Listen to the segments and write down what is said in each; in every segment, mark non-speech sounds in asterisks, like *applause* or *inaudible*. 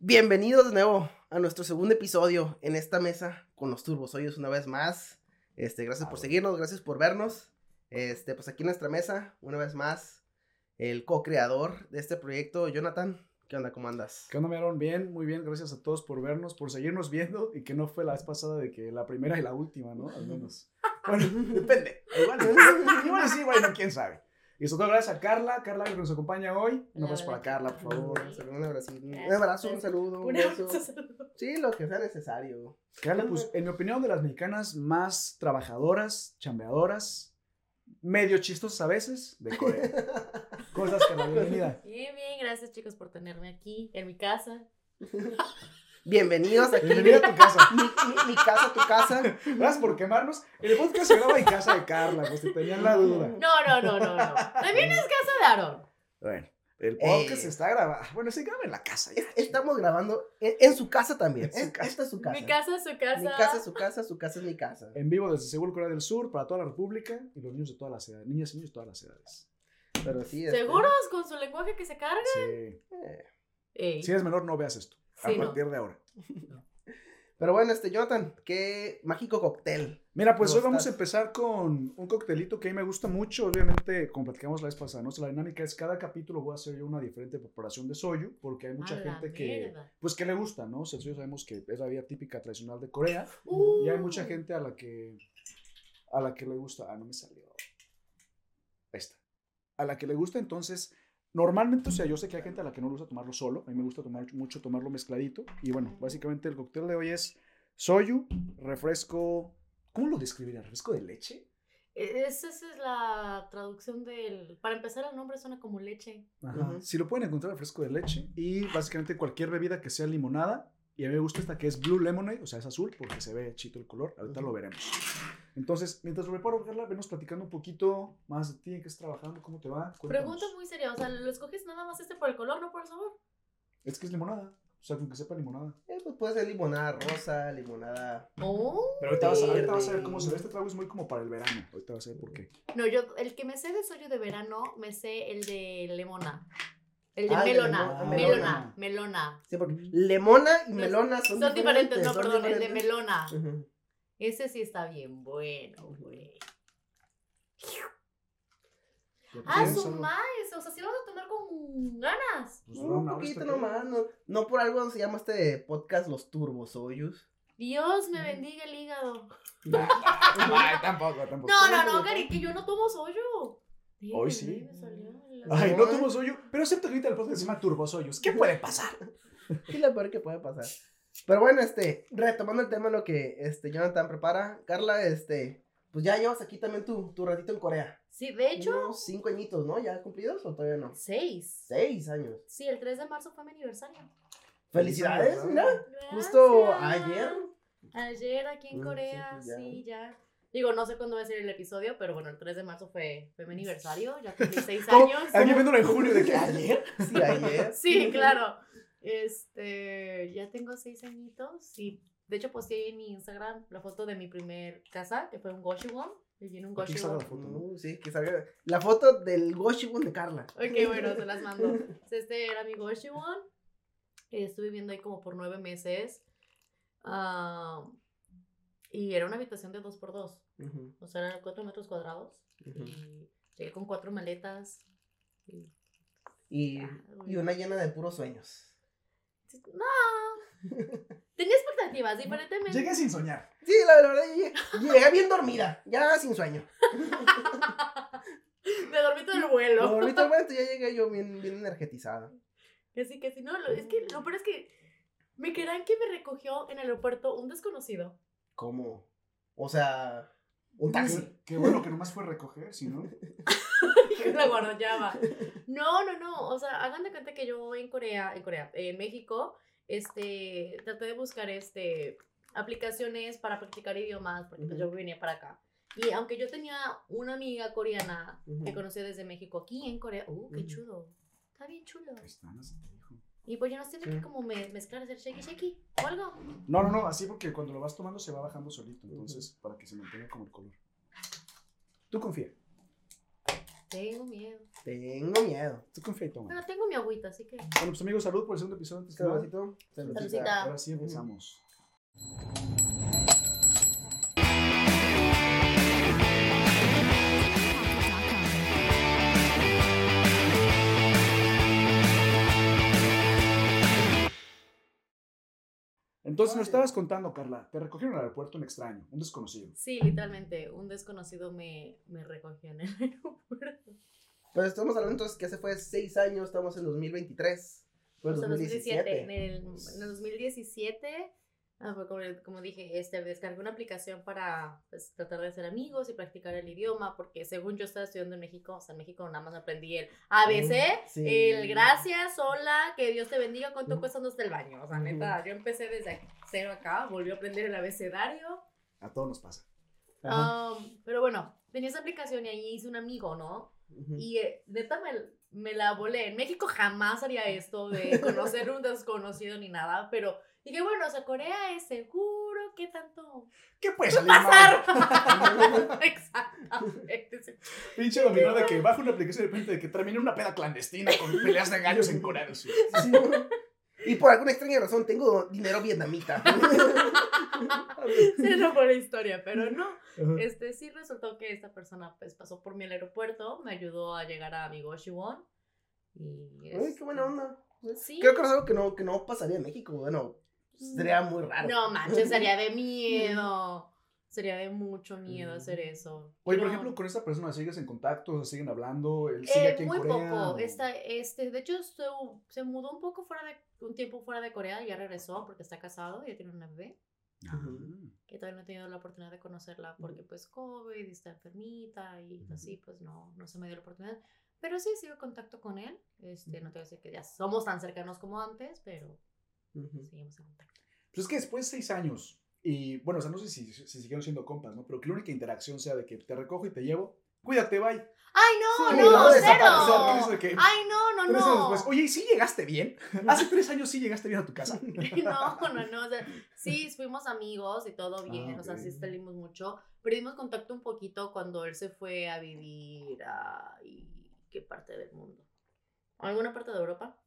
Bienvenidos de nuevo a nuestro segundo episodio en esta mesa con los turbos hoyos una vez más. Este, gracias por seguirnos, gracias por vernos. Este, pues aquí en nuestra mesa, una vez más, el co-creador de este proyecto, Jonathan. ¿Qué onda? ¿Cómo andas? ¿Qué onda, Meron? Bien, muy bien. Gracias a todos por vernos, por seguirnos viendo y que no fue la vez pasada de que la primera y la última, ¿no? Al menos. *laughs* Bueno, *laughs* depende. Igual, igual sí, bueno, quién sabe. Y sobre todo gracias a Carla, Carla que nos acompaña hoy. Un abrazo para Carla, por favor. Un abrazo, un abrazo, un saludo, un beso. Sí, lo que sea necesario. Carla, pues en mi opinión, de las mexicanas más trabajadoras, chambeadoras, medio chistosas a veces, de Corea. *laughs* Cosas que la bienvenida. Bien, bien, gracias chicos por tenerme aquí en mi casa. *laughs* Bienvenidos aquí. Bienvenida a tu casa. Mi, mi, mi, casa, tu casa. Gracias por quemarnos. El podcast se graba en casa de Carla, pues si tenían la duda. No, no, no, no, no. También es casa de Aaron. Bueno, el podcast eh, está grabado. Bueno, se graba en la casa. Ya. Estamos grabando en, en, su casa también. En casa. Esta es su casa. Mi casa es su casa. Mi casa es su casa, su casa es mi casa. En vivo desde Seúl, Corea del Sur, para toda la República y los niños de todas las edades. Niñas y niños de todas las edades. Pero sí. ¿Seguros este... con su lenguaje que se carga? Sí. Eh. Si eres menor, no veas esto. A partir no. de ahora. *laughs* Pero bueno, este, Jonathan, qué mágico cóctel. Mira, pues ¿Cómo hoy vamos a empezar con un coctelito que a mí me gusta mucho. Obviamente, como platicamos la vez pasada, ¿no? O sea, la dinámica es cada capítulo voy a hacer yo una diferente preparación de soyu, porque hay mucha A gente que, pues, que le gusta, ¿no? O sea, el soyu sabemos que es la vida típica tradicional de Corea. Uh. Y hay mucha gente a la que, a la que le gusta. Ah, no me salió. Ahí está. A la que le gusta, entonces, normalmente, o sea, yo sé que hay gente a la que no le gusta tomarlo solo. A mí me gusta tomar mucho tomarlo mezcladito. Y bueno, básicamente el cóctel de hoy es soyu, refresco. ¿Cómo lo describiría? ¿Refresco de leche? Esa, esa es la traducción del. Para empezar, el nombre suena como leche. Ajá. Si lo pueden encontrar, refresco de leche. Y básicamente cualquier bebida que sea limonada. Y a mí me gusta esta que es Blue Lemonade, o sea, es azul porque se ve chito el color. Ahorita lo veremos. Entonces, mientras lo preparo, Carla, venos platicando un poquito más de ti, en qué estás trabajando, cómo te va. Cuéntanos. Pregunta muy seria, o sea, ¿lo escoges nada más este por el color, no por el sabor? Es que es limonada. O sea, con que sepa limonada. Eh, pues puede ser limonada rosa, limonada. Oh. Pero ahorita vas, a, ahorita vas a ver cómo se ve. Este trago es muy como para el verano. Ahorita vas a ver por qué. No, yo, el que me sé de soyo de verano, me sé el de lemona. El de Ah, melona, melona, melona. melona. Sí, porque lemona y melona son, Son diferentes, no, son perdón, el de melona. Ujú. Ese sí está bien bueno, güey. Ah, su maíz, o sea, si vas a tomar con ganas. Pues, un no, no, poquito nomás, no, no por algo se llama este podcast Los Turbos Hoyos. Dios me bendiga el hígado. *laughs* Ay, tampoco, tampoco. No, no, no, Gary, que yo no tomo soyo. Hoy sí. Ay, No. no tomo soyo. Pero acepto que ahorita el podcast se llama Turbosoyos. ¿Qué puede pasar? *laughs* Sí, lo peor que puede pasar. Pero bueno, este, retomando el tema, lo que este Jonathan prepara, Carla, este, pues ya llevas aquí también tu, tu ratito en Corea. Sí, de hecho, Unos cinco añitos, ¿no? ¿Ya cumplidos o todavía no? seis. Seis años. Sí, el 3 de marzo fue mi aniversario. Felicidades, mira. Justo ayer. Ayer aquí en Mm, sí, Corea, pues ya. sí, ya. Digo, no sé cuándo va a ser el episodio, pero bueno, el 3 de marzo fue, fue mi *laughs* aniversario, ya cumplí 6 ¿Cómo? años. Alguien viéndolo en julio de que ayer. Sí, ayer. *laughs* Sí, claro. Este, ya tengo 6 añitos y de hecho posté en mi Instagram la foto de mi primer casa, que fue un Goshiwon. Viví en un Goshiwon. foto, ¿no? Uh, sí, que salga. La foto del Goshibun de Carla. Ok, bueno, se las mando. Este era mi Goshiwon. Estuve viviendo ahí como por nueve meses. Ah, y era una habitación de 2x2. Ujú, O sea, eran 4 metros cuadrados. Y llegué con cuatro maletas. Y- Y, Ah, y una llena de puros sueños. No. *laughs* Tenía expectativas, diferentemente. Llegué sin soñar. Sí, la, la verdad, llegué, llegué bien dormida, ya sin sueño. *laughs* Me dormí todo el vuelo. Ahorita al momento ya llegué yo bien, bien energetizada. Que sí, que sí. No, lo- es que lo peor es que me creerán que me recogió en el aeropuerto un desconocido. ¿Cómo? O sea, un taxi. Qué, *laughs* qué bueno que nomás fue recoger, si no. *laughs* La guardaba. No, no, no. O sea, hagan de cuenta que yo en Corea, en Corea, en México, este, traté de buscar este aplicaciones para practicar idiomas, porque pues, yo venía para acá. Y aunque yo tenía una amiga coreana que conocí desde México aquí en Corea, uh, qué chulo. Está bien chulo. Ahí está, no se te dijo. Y pues ya nos tiene Sí. que como me- mezclar, hacer shaky shaky o algo. No, no, no, así porque cuando lo vas tomando se va bajando solito, entonces, para que se mantenga como el color. Tú confía. Tengo miedo. Tengo miedo. Tú confía y toma. Bueno, tengo mi agüita, así que. Bueno, pues amigos, salud por el segundo episodio. Saludcito. Saludcita. Ahora sí empezamos. Entonces nos estabas contando, Carla, te recogieron en el aeropuerto un extraño, un desconocido. Sí, literalmente, un desconocido me, me recogió en el *laughs* aeropuerto. Pues estamos hablando entonces que hace fue seis años, estamos en 2023. Fue sea, 2017. En el, en el 2017, ah, como, como dije, este, descargué una aplicación para pues, tratar de ser amigos y practicar el idioma, porque según yo estaba estudiando en México, o sea, en México nada más aprendí el ABC, Sí. el gracias, hola, que Dios te bendiga, cuánto cuesta hasta el baño. O sea, neta, yo empecé desde cero acá, volví a aprender el abecedario. A todos nos pasa. Um, pero bueno, tenía esa aplicación y ahí hice un amigo, ¿no? Ujú. Y eh, neta me, me la volé. En México jamás haría esto de conocer un desconocido ni nada, pero dije, bueno, o sea, Corea es seguro, ¿qué tanto ¿Qué puede salir pasar? *laughs* Exactamente. Pinche dominó de que bajo una aplicación de repente de que termine una peda clandestina con peleas de gallos en Corea del Sur. Sí. Y por alguna extraña razón tengo dinero vietnamita. Sí, no fue la historia, pero no. Ajá. Este, sí resultó que esta persona pues pasó por mí al aeropuerto, me ayudó a llegar a mi Goshiwon. Y Ay, este, qué buena onda. Sí. Creo que es algo que no, que no pasaría en México. Bueno, sería muy raro. No manches, *laughs* sería de miedo. Sería de mucho miedo hacer eso. Oye, por No. ejemplo, con esta persona sigues en contacto, siguen hablando, él sigue Eh, aquí en muy Corea. poco. o- Esta, este, de hecho, se, se mudó un poco fuera de, un tiempo fuera de Corea, ya regresó porque está casado, ya tiene una bebé, Ah. que todavía no he tenido la oportunidad de conocerla porque pues COVID y está enfermita y Ujú. así, pues no, no se me dio la oportunidad. Pero sí, sigo en contacto con él. Este, no te voy a decir que ya somos tan cercanos como antes, pero Ujú. seguimos en contacto. Pues es que después de seis años, y bueno, o sea, no sé si, si siguieron siendo compas, ¿no? Pero que la única interacción sea de que te recojo y te llevo, cuídate, bye. ¡Ay, no, Sí, no! ¡Cero! de que ¡Ay, no, no, tres años no! después, oye, ¿y sí llegaste bien? *laughs* Hace tres años sí llegaste bien a tu casa. *laughs* No, no, no. O sea, sí, fuimos amigos y todo bien. Ah, O sea, sí salimos mucho. Perdimos contacto un poquito cuando él se fue a vivir a. ¿y ¿Qué parte del mundo? ¿Alguna parte de Europa?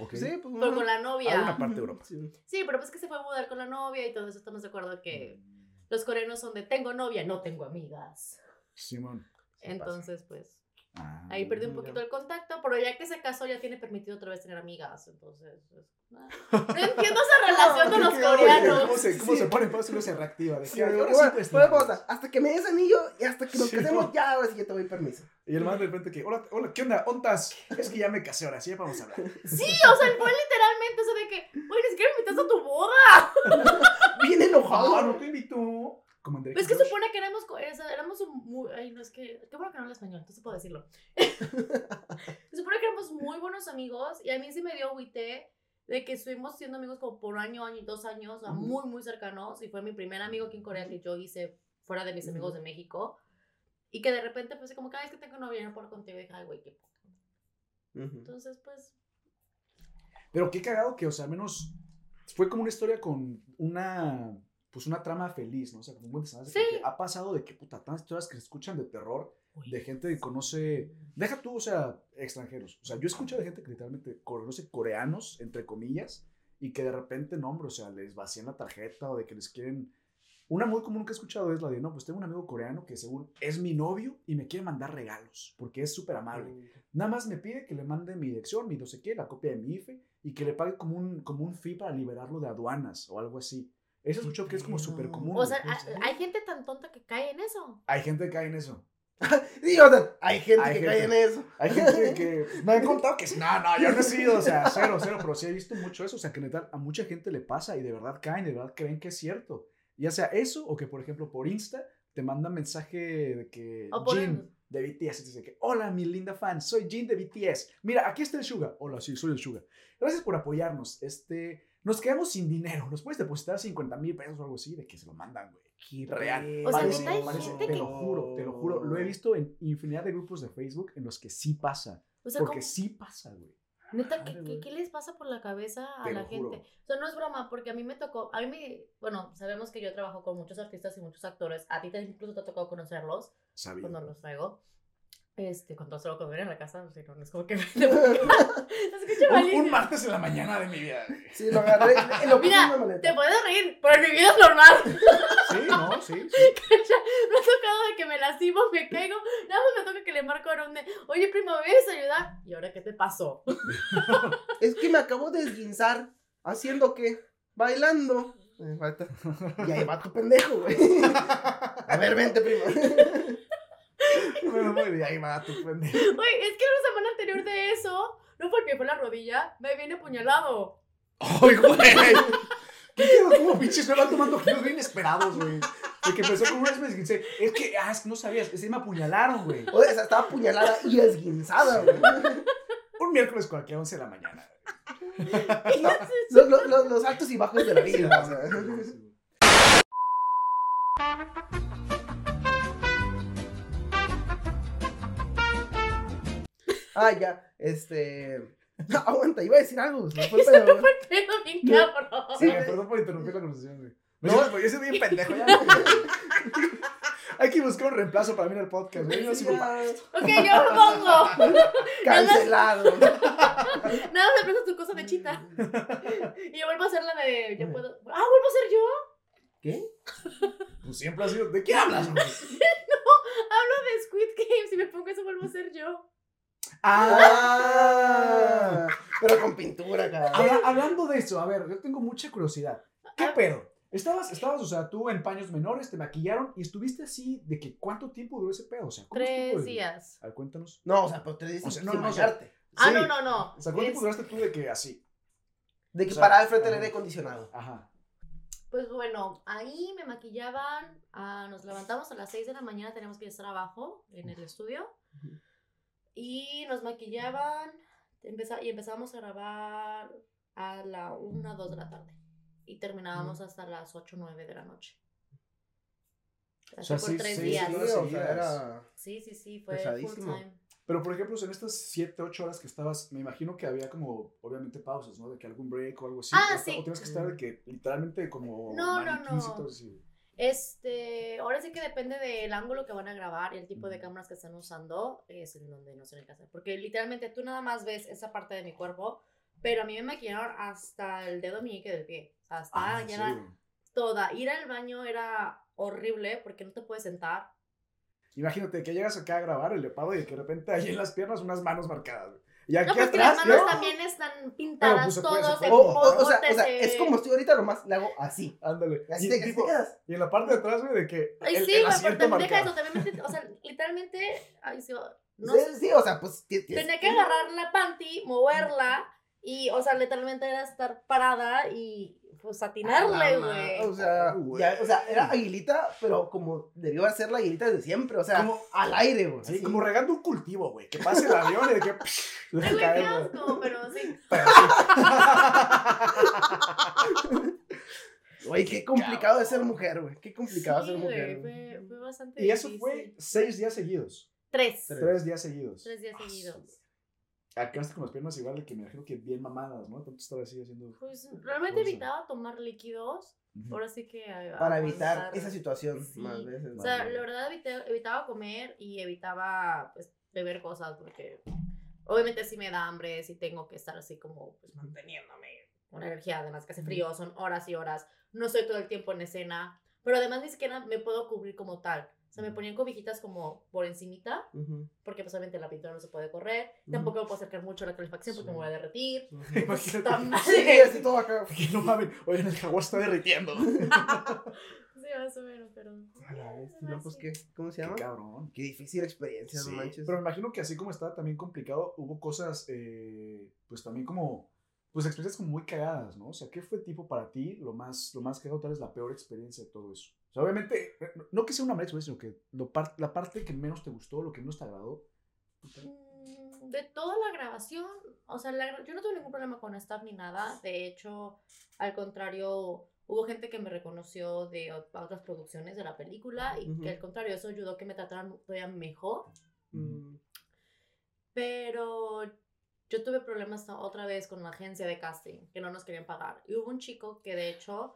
Ok. Sí, pues Pero con la novia. Alguna parte de Europa. Sí. Sí, pero pues que se fue a mudar con la novia y todo eso. Estamos de acuerdo que los coreanos son de tengo novia, no tengo amigas. Simón. Entonces, pues. Ah. Ahí perdí un poquito el contacto, pero ya que se casó ya tiene permitido otra vez tener amigas, entonces... pues. No entiendo esa *laughs* relación de No, los coreanos. ¿Cómo se, cómo Sí. se pone? Pues uno se reactiva. De Sí, "Ay, ahora igual, sí pues, pausa, hasta que me des anillo y hasta que nos Sí, casemos, no. ya, ahora sí que te doy permiso. Y el man de repente que, hola, hola, ¿qué onda? ¿Ontas? Es que ya me casé ahora, sí, ya vamos a hablar. *laughs* Sí, o sea, fue literalmente eso de que, güey, ni siquiera me invitaste a tu boda. *laughs* Bien enojado. Ah, no te invitó. Como Pues es que supone que éramos, éramos muy, ay, no, es que, qué bueno que no hablo español, entonces puedo decirlo. *laughs* Se supone que éramos muy buenos amigos y a mí sí me dio agüite de que estuvimos siendo amigos como por año, año y dos años, o sea, Ujú. muy, muy cercanos y fue mi primer amigo aquí en Corea que yo hice fuera de mis amigos Ujú. de México y que de repente pues como cada vez que tengo novia no puedo contigo y dije, ay, güey, qué poca. Ujú. Entonces, pues, Pero qué cagado que, o sea, menos fue como una historia con una, pues una trama feliz, ¿no? O sea, como un buen desenlace. Sí. porque Ha pasado de que, puta, tantas historias que se escuchan de terror, de gente que conoce, deja tú, o sea, extranjeros. O sea, yo he escuchado de gente que literalmente conoce coreanos, entre comillas, y que de repente, no, hombre, o sea, les vacían la tarjeta o de que les quieren... Una muy común que he escuchado es la de, no, pues tengo un amigo coreano que según es mi novio y me quiere mandar regalos, porque es súper amable. Nada más me pide que le mande mi dirección, mi no sé qué, la copia de mi IFE y que le pague como un, como un fee para liberarlo de aduanas o algo así. Eso escucho que es como súper común. o sea, hay gente tan tonta que cae en eso. hay gente que cae en eso. *laughs* Sí, o sea, hay gente Hay que gente. cae en eso. Hay gente que *laughs* me han contado que no, no, yo no he sido, o sea, cero, cero, pero sí he visto mucho eso, o sea, que neta, a mucha gente le pasa y de verdad caen, de verdad creen que es cierto. Ya sea eso o que, por ejemplo, por Insta te mandan mensaje de que O por- Jin de BTS y dice que, hola, mi linda fan, soy Jin de BTS. Mira, aquí está el Suga. Hola, sí, soy el Suga. Gracias por apoyarnos. Este, nos quedamos sin dinero. ¿Nos puedes depositar 50 mil pesos o algo así? De que se lo mandan, güey. Real. O sea, Parece- neta, hay parece- gente te que- lo juro, te lo juro. Lo he visto en infinidad de grupos de Facebook en los que sí pasa. O sea, Porque ¿cómo- sí pasa, güey. Neta, ¿qué, qué, qué les pasa por la cabeza a Te la juro. gente? O sea, no es broma, porque a mí me tocó, a mí me, bueno, sabemos que yo trabajo con muchos artistas y muchos actores, a ti te, incluso te ha tocado conocerlos cuando los traigo. Este, cuando solo cuando viene a la casa, o sea, no, no es como que... *laughs* *laughs* Un, un martes en la mañana de mi vida. güey. Sí, lo agarré. Lo puse en Mira, una. Te puedes reír, pero en mi vida es normal. Sí, *laughs* no, sí, sí. me ha tocado de que me lastimo, me caigo. Nada más me toca que le marco a donde, oye, primo, ¿me vienes a ayudar? ¿Y ahora qué te pasó? Es que me acabo de esguinzar. ¿Haciendo qué? Bailando. Me falta. Y ahí va tu pendejo, güey. A ver, vente, primo. *laughs* Bueno, muy bien, ahí va tu pendejo. Oye, es que la semana anterior de eso, no porque fue la rodilla, me viene apuñalado. ¡Ay, güey! ¿Cómo pinches me van tomando giros bien inesperados, güey? De que empezó con una esguincé. Es que, ah, es que no sabías. Es que me apuñalaron, güey. O sea, estaba apuñalada y esguinzada, güey. Un miércoles cualquier 11 de la mañana. Los, los- los- los altos y bajos de la vida. o sea. Ah, ya. Este. *laughs* No, aguanta, iba a decir algo. Se me fue el pedo, bien cabrón. Sí, perdón por interrumpir la conversación, güey. No. No, yo soy bien pendejo ya. *laughs* Hay que buscar un reemplazo para mí en el podcast, güey. Yo no para esto. Ok, yo me pongo. Cancelado. *laughs* Nada más me prestas tu cosa de chita. Y yo vuelvo a hacer la de. Yo puedo. Ah, vuelvo a ser yo. ¿Qué? Pues siempre ha sido. ¿De qué hablas, güey? Hablo de Squid Game. Si me pongo eso, vuelvo a ser yo. Ah, pero con pintura, cara. Habla- hablando de eso, a ver, yo tengo mucha curiosidad. ¿Qué Ah. pedo? Estabas, estabas, o sea, tú en paños menores, te maquillaron y estuviste así de que cuánto tiempo duró ese pedo, o sea, ¿cómo Tres días. A ver, cuéntanos. No, o sea, pero te dices O sea, sin no, no, o sea, bañarte. Ah, Sí. no, no, no. O sea, ¿cuánto tiempo duraste tú de que así? De que O sea, paraba al frente del ajá. aire acondicionado. Ajá. Pues bueno, ahí me maquillaban, ah, nos levantamos a las 6 de la mañana, teníamos que estar abajo en el estudio. Y nos maquillaban empeza- y empezábamos a grabar a la 1, 2 de la tarde. Y terminábamos hasta las 8, 9 de la noche. Así sea, por sí, tres sí, días. Sí, o sea, era... Sí, sí, sí, fue full time. Pero, por ejemplo, en estas 7, 8 horas que estabas, me imagino que había como, obviamente, pausas, ¿no? De que algún break o algo así. Ah, o, sí. O tienes que estar de que literalmente como No, no, y no. todo así. Este, ahora sí que depende del ángulo que van a grabar y el tipo de cámaras que están usando, es en donde no se hacer. Porque literalmente tú nada más ves esa parte de mi cuerpo, pero a mí me maquillaron hasta el dedo meñique del pie. O sea, hasta Ah, toda. Ir al baño era horrible porque no te puedes sentar. Imagínate que llegas acá a grabar el lepado y de que de repente ahí en las piernas unas manos marcadas. Y aquí No, porque atrás. las manos ¿no? también están pintadas pues, se puede- todos de puede. O, o- o sea, o sea, potes es de- como estoy ahorita, nomás le hago así. Ándale. Así y, te, tipo- te quedas. y en la parte de atrás, güey, de que. Ay, el, sí, el güey, también deja eso, también o sea, literalmente, ay, sí, no sí, sé, sí, o sea, pues... Tenía que agarrar la panty, moverla y, o sea, literalmente era estar parada y pues atinarle, güey. O sea, Oh, güey. ya, o sea, era aguilita, pero como debió ser la aguilita desde siempre, o sea, Como- al aire, güey. Sí, como regando un cultivo, güey. Que pase el avión y de que. *laughs* qué güey. asco, pero sí. Pero *laughs* Güey, qué complicado es ser mujer, güey. Qué complicado Sí, ser mujer. güey. fue, fue bastante Y eso difícil. fue seis días seguidos. Tres. Tres. Tres días seguidos. Tres días Ah, seguidos. Acabaste con las piernas igual de que me imagino que bien mamadas, ¿no? Tanto estar así haciendo. Pues realmente Cosa. evitaba tomar líquidos. Ujú. Ahora sí que. a- Para evitar esa situación Sí. más veces. O sea, la verdad evité- evitaba comer y evitaba pues beber cosas porque obviamente si me da hambre, si tengo que estar así como pues manteniéndome con energía, además que hace frío, son horas y horas, no estoy todo el tiempo en escena, pero además ni siquiera me puedo cubrir como tal. O sea, me ponían cobijitas como por encimita, porque pues obviamente la pintura no se puede correr, Ujú. tampoco me puedo acercar mucho a la calefacción porque Sí. me voy a derretir. Imagínate. mal. Sí, así todo acá. Que no mames. Oye, el jaguar está derritiendo. *laughs* Sí, *laughs* más o menos, pero... A la no, pues. ¿qué? ¿Cómo se Qué llama? cabrón. Qué difícil experiencia, Sí, no manches. pero me imagino que así como estaba también complicado, hubo cosas, eh, pues también como, pues experiencias como muy cagadas, ¿no? O sea, ¿qué fue tipo para ti lo más, lo más cagado, tal vez la peor experiencia de todo eso? O sea, obviamente, no- que sea una mala experiencia, sino que lo par- la parte que menos te gustó, lo que menos te agradó. Mm, De toda la grabación, o sea, la yo no tuve ningún problema con staff ni nada. De hecho, al contrario, hubo gente que me reconoció de ot- otras producciones de la película y Ujú. que al contrario, eso ayudó a que me trataran todavía mejor. Mm, Pero yo tuve problemas otra vez con la agencia de casting, que no nos querían pagar. Y hubo un chico que de hecho,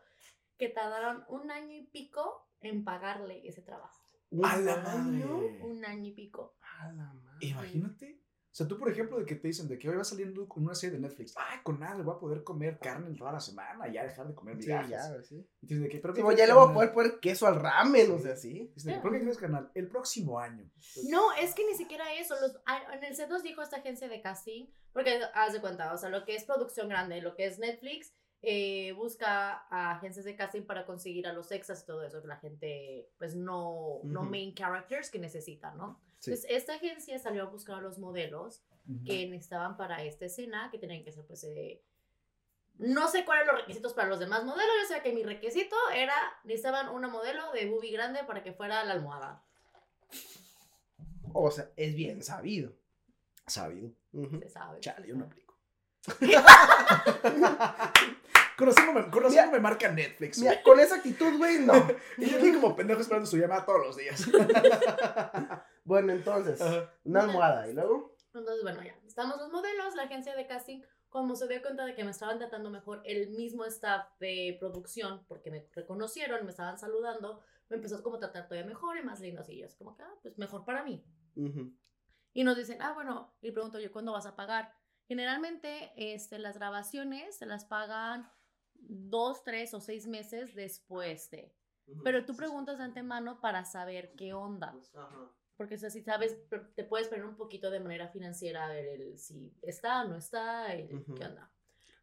que tardaron un año y pico en pagarle ese trabajo. un ¡A la año, madre! Un año y pico. A la madre. Imagínate. O sea, tú, por ejemplo, de que te dicen de que hoy va saliendo con una serie de Netflix. Ay, con nada, voy a poder comer carne toda la semana y ya dejar de comer Sí, migajas. ya, sí. Y te dicen de que, pero Sí, ¿qué pues crees, ya le voy a carnal? poder poner queso al ramen, o Sí. sea, sí. Dicen ¿Pero qué crees, canal? El próximo año. No, es que ni siquiera eso. Los, a- en el set nos dijo esta agencia de casting, porque haz de cuenta, o sea, lo que es producción grande, lo que es Netflix, eh, busca a agencias de casting para conseguir a los extras y todo eso, que la gente, pues no, no Ujú. main characters que necesita, ¿no? Sí. Entonces, esta agencia salió a buscar a los modelos Ujú. que necesitaban para esta escena, que tenían que ser, pues, eh, no sé cuáles los requisitos para los demás modelos, yo sé que mi requisito era, necesitaban una modelo de boobie grande para que fuera la almohada. O sea, es bien sabido. Sabido. Ujú. Se sabe. Chale, yo no aplico. *laughs* conociéndome, conociéndome marca Netflix. Mira, con esa actitud, güey, no. *laughs* Y yo aquí como pendejo esperando su llamada todos los días. *laughs* Bueno, entonces, Ajá. una almohada y luego. Entonces, bueno, ya. Estamos los modelos, la agencia de casting, como se dio cuenta de que me estaban tratando mejor el mismo staff de producción, porque me reconocieron, me estaban saludando, me empezó como a tratar todavía mejor y más lindo así. Yo así como que, ah, pues mejor para mí. Ujú. Y nos dicen, ah, bueno, y pregunto yo, ¿cuándo vas a pagar? Generalmente, este, las grabaciones se las pagan dos, tres o seis meses después de. Pero tú preguntas de antemano para saber qué onda. Porque o sea, si sabes, te puedes poner un poquito de manera financiera a ver el, si está o no está, qué onda.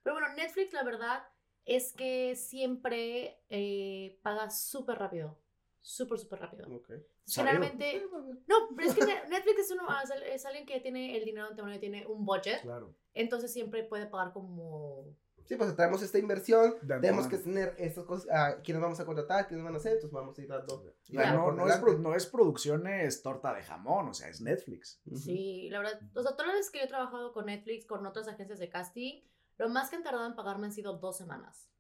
Pero bueno, Netflix la verdad es que siempre eh, paga súper rápido. Súper, súper rápido. Ok. Generalmente... No, pero es que Ne- Netflix es, uno, es al- es alguien que tiene el dinero de antemano y tiene un budget. Claro. Entonces siempre puede pagar como... Sí, pues traemos esta inversión, De tenemos que tener estas cosas, a quiénes vamos a contratar, quiénes van a hacer, entonces vamos a ir dando. Dando no, no es, no es producciones torta de jamón, o sea, es Netflix. Ujú. Sí, la verdad. O sea, todas las veces que yo he trabajado con Netflix, con otras agencias de casting, lo más que han tardado en pagarme han sido dos semanas.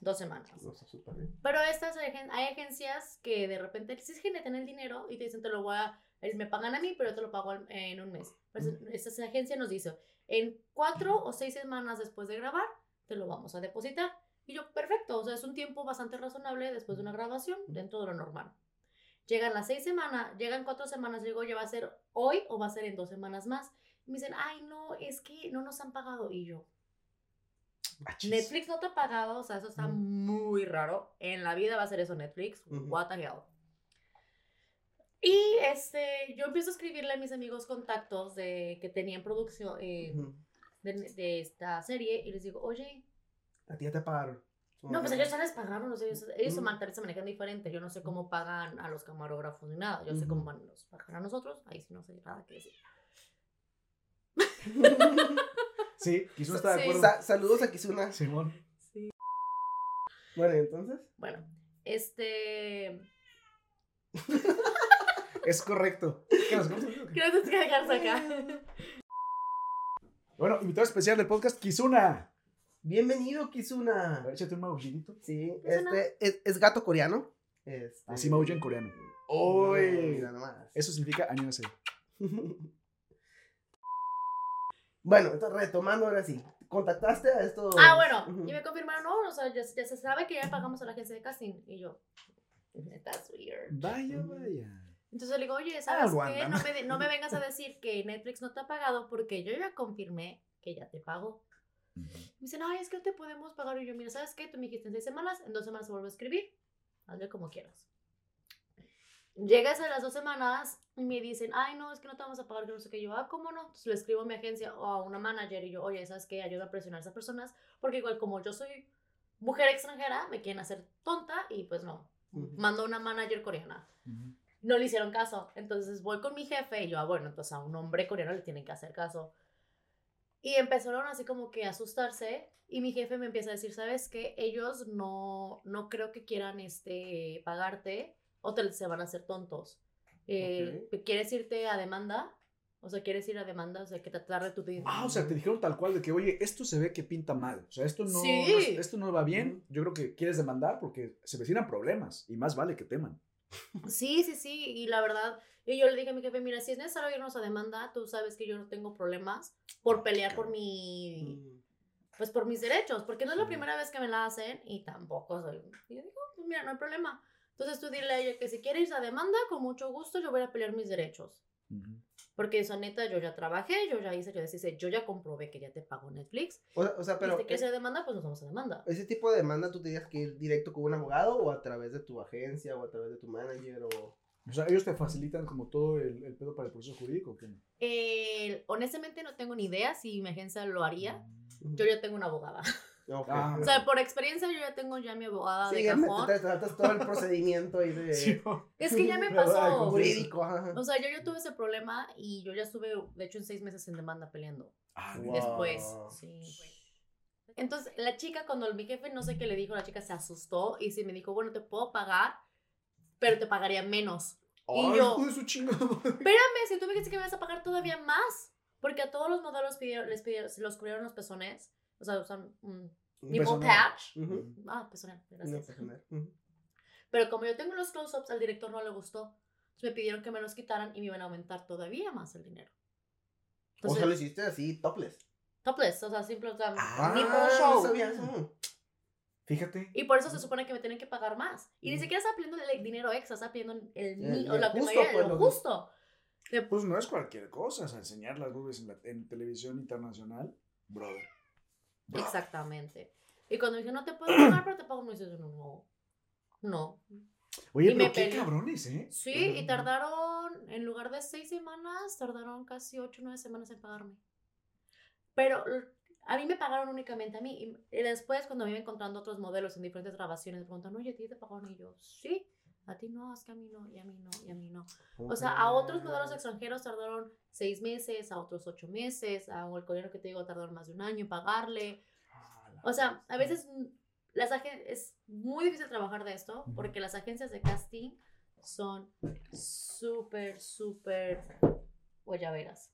Dos semanas. No, está súper bien. Pero estas hay agencias que de repente es que tienen el dinero y te dicen te lo voy a me pagan a mí pero yo te lo pago en un mes. Pues, esta agencia nos dice en cuatro o seis semanas después de grabar te lo vamos a depositar. Y yo, perfecto, o sea, es un tiempo bastante razonable después de una grabación, dentro de lo normal. Llegan las seis semanas, llegan cuatro semanas, digo, ¿ya va a ser hoy o va a ser en dos semanas más? Y me dicen, ay, no, es que no nos han pagado. Y yo, Achis. Netflix no te ha pagado, o sea, eso está Ujú. muy raro. En la vida va a ser eso Netflix. Ujú. What the hell. Y este, yo empiezo a escribirle a mis amigos contactos de que tenían producción eh, Ujú. de, de esta serie y les digo, oye, A ti ya te pagaron. no, pues ellos ya les pagaron, o sea, ellos, ellos se Ujú. man- se manejan diferente. Yo no sé cómo pagan a los camarógrafos ni nada. Yo sé cómo van- nos pagan a nosotros. Ahí sí no sé nada que decir. *laughs* *laughs* Sí, quiso estar de Sí. acuerdo. Sa- saludos a Kizuna. Simón. Bueno, entonces. Bueno, este. *laughs* Es correcto. Creo que tienes que dejarse acá. *laughs* Bueno, invitado especial del podcast, Kizuna. Bienvenido, A Kizuna. ver, échate un maullidito. Sí, Kizuna. este es, es gato coreano. Este, Así maulla en coreano. Uy. Uy. Eso significa año. *laughs* bueno, entonces retomando ahora sí. ¿Contactaste a estos? Ah, bueno, y me confirmaron, no, o sea, ya, ya se sabe que ya pagamos a la agencia de casting. Y yo, that's weird. Vaya, vaya. Entonces le digo, oye, ¿sabes qué? No me, de- no me *laughs* vengas a decir que Netflix no te ha pagado porque yo ya confirmé que ya te pagó. Me dicen, ay, es que no te podemos pagar. Y yo, mira, ¿sabes qué? Tú me dijiste en seis semanas, en dos semanas se vuelve a escribir. Hazle como quieras. Llegas a las dos semanas y me dicen, ay, no, es que no te vamos a pagar, que no sé qué. Yo, ah, ¿cómo no? Entonces le escribo a mi agencia o a una manager y yo, oye, ¿sabes qué? Ayuda a presionar a esas personas porque igual como yo soy mujer extranjera, me quieren hacer tonta y pues no. Ujú. Mando a una manager coreana. Ujú. No le hicieron caso. Entonces voy con mi jefe y yo, ah, bueno, entonces a un hombre coreano le tienen que hacer caso. Y empezaron así como que a asustarse y mi jefe me empieza a decir, ¿sabes qué? Ellos no, no creo que quieran este, pagarte o te, se van a hacer tontos. Eh, ¿Quieres irte a demanda? O sea, ¿quieres ir a demanda? O sea, que tratar de tu dinero. Ah, o sea, te dijeron tal cual de que, oye, esto se ve que pinta mal. O sea, esto no, Sí. no es- esto no va bien. Yo creo que quieres demandar porque se vecinan problemas y más vale que teman. Sí, sí, sí, y la verdad, y yo le dije a mi jefe, mira, si es necesario irnos a demanda, tú sabes que yo no tengo problemas por pelear por mi, Mm. pues por mis derechos, porque no es la primera vez que me la hacen y tampoco soy, y yo digo, pues mira, no hay problema. Entonces tú dile a ella que si quiere irse a demanda, con mucho gusto yo voy a pelear mis derechos. Ujú. Porque eso neta, yo ya trabajé, yo ya hice, yo ya hice, yo ya comprobé que ya te pagó Netflix. O, o sea, Pero, pero si te quieres es- hacer demanda, pues nos vamos a demanda. ese tipo de demanda tú tenías que ir directo con un abogado o a través de tu agencia o a través de tu manager o... O sea, ellos te facilitan como todo el, el pedo para el proceso jurídico. ¿o qué? Eh, honestamente no tengo ni idea si mi agencia lo haría. Ujú. Yo ya tengo una abogada. *laughs* Ah. O sea, por experiencia yo ya tengo ya mi abogada Sí, de ya me- cajón. te, tratas todo el procedimiento ahí de *laughs* Sí. Es que ya me *laughs* verdad, pasó. jurídico, ajá. O sea, yo ya tuve ese problema y yo ya estuve, de hecho, en seis meses en demanda peleando. Ah, Wow. Después, sí. Entonces, la chica, cuando mi jefe no sé qué le dijo, la chica se asustó y sí me dijo, bueno, te puedo pagar, pero te pagaría menos. Y Ay, yo- hijo de su. Espérame, si tú me dijiste que me vas a pagar todavía más. Porque a todos los modelos pidieron, les pidieron, se los cubrieron los pezones. O sea, usan un nipple Pezonal. patch. Ah, No, gracias. *laughs* personal. Ujú. Pero como yo tengo los close-ups, al director no le gustó. Entonces me pidieron que me los quitaran y me iban a aumentar todavía más el dinero. O Entonces, sea, lo hiciste así, topless. topless, o sea, simple, o sea, Ah, nipple show. sabía eso. Fíjate. Y por eso se supone que me tienen que pagar más. Y ni siquiera está pidiendo el dinero extra, está pidiendo el, o me justo, diera, pues, lo justo. De- Pues no es cualquier cosa, o sea, enseñar las boobies en, la- en televisión internacional, brother. Exactamente. Y cuando me dije, no te puedo pagar, pero te pago, me dices, no, no. No. Oye, Y pero me qué peleé. cabrones, ¿eh? Sí, y tardaron, en lugar de seis semanas, tardaron casi ocho o nueve semanas en pagarme. Pero a mí me pagaron únicamente a mí. Y y después, cuando me iba encontrando otros modelos en diferentes grabaciones, me preguntan, oye, ¿a ti te pagaron? Y yo, sí. A ti no, es que a mí no, y a mí no, y a mí no. O sea, a otros modelos extranjeros tardaron seis meses, a otros ocho meses, a el coreano que te digo tardaron más de un año en pagarle. O sea, a veces las es muy difícil trabajar de esto porque las agencias de casting son súper, súper guayaberas.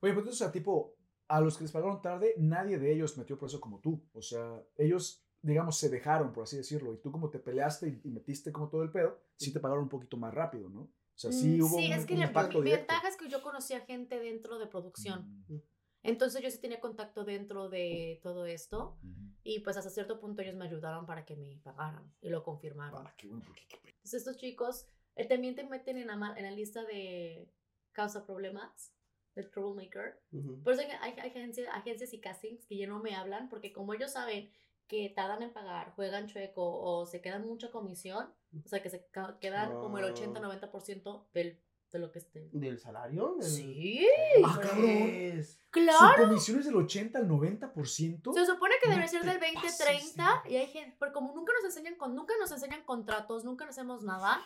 Oye, pues entonces, o sea, tipo, a los que les pagaron tarde, nadie de ellos metió preso como tú. O sea, ellos, digamos, se dejaron, por así decirlo. Y tú como te peleaste y, y metiste como todo el pedo, sí te pagaron un poquito más rápido, ¿no? O sea, sí Mm, hubo sí, un, es que un la impacto mi ventaja es que yo conocía gente dentro de producción. Mm, Entonces yo sí tenía contacto dentro de todo esto mm. y pues hasta cierto punto ellos me ayudaron para que me pagaran y lo confirmaron. Ah, qué bueno, porque Entonces estos chicos eh, también te meten en la, en la lista de causa problemas, del troublemaker. Ujú. Por eso hay, hay agencias, agencias y castings que ya no me hablan porque como ellos saben que tardan en pagar, juegan chueco o se quedan mucha comisión, o sea que se quedan como el Ah. 80-90% del, de lo que esté. ¿Del salario? Del- Sí, Ah, cabrón. Pues, ¿Su claro. comisión es del 80 al 90%? Se supone que No debería ser del pases, 20-30 y hay gente, pero como nunca nos enseñan con, nunca nos enseñan contratos, nunca nos hacemos nada,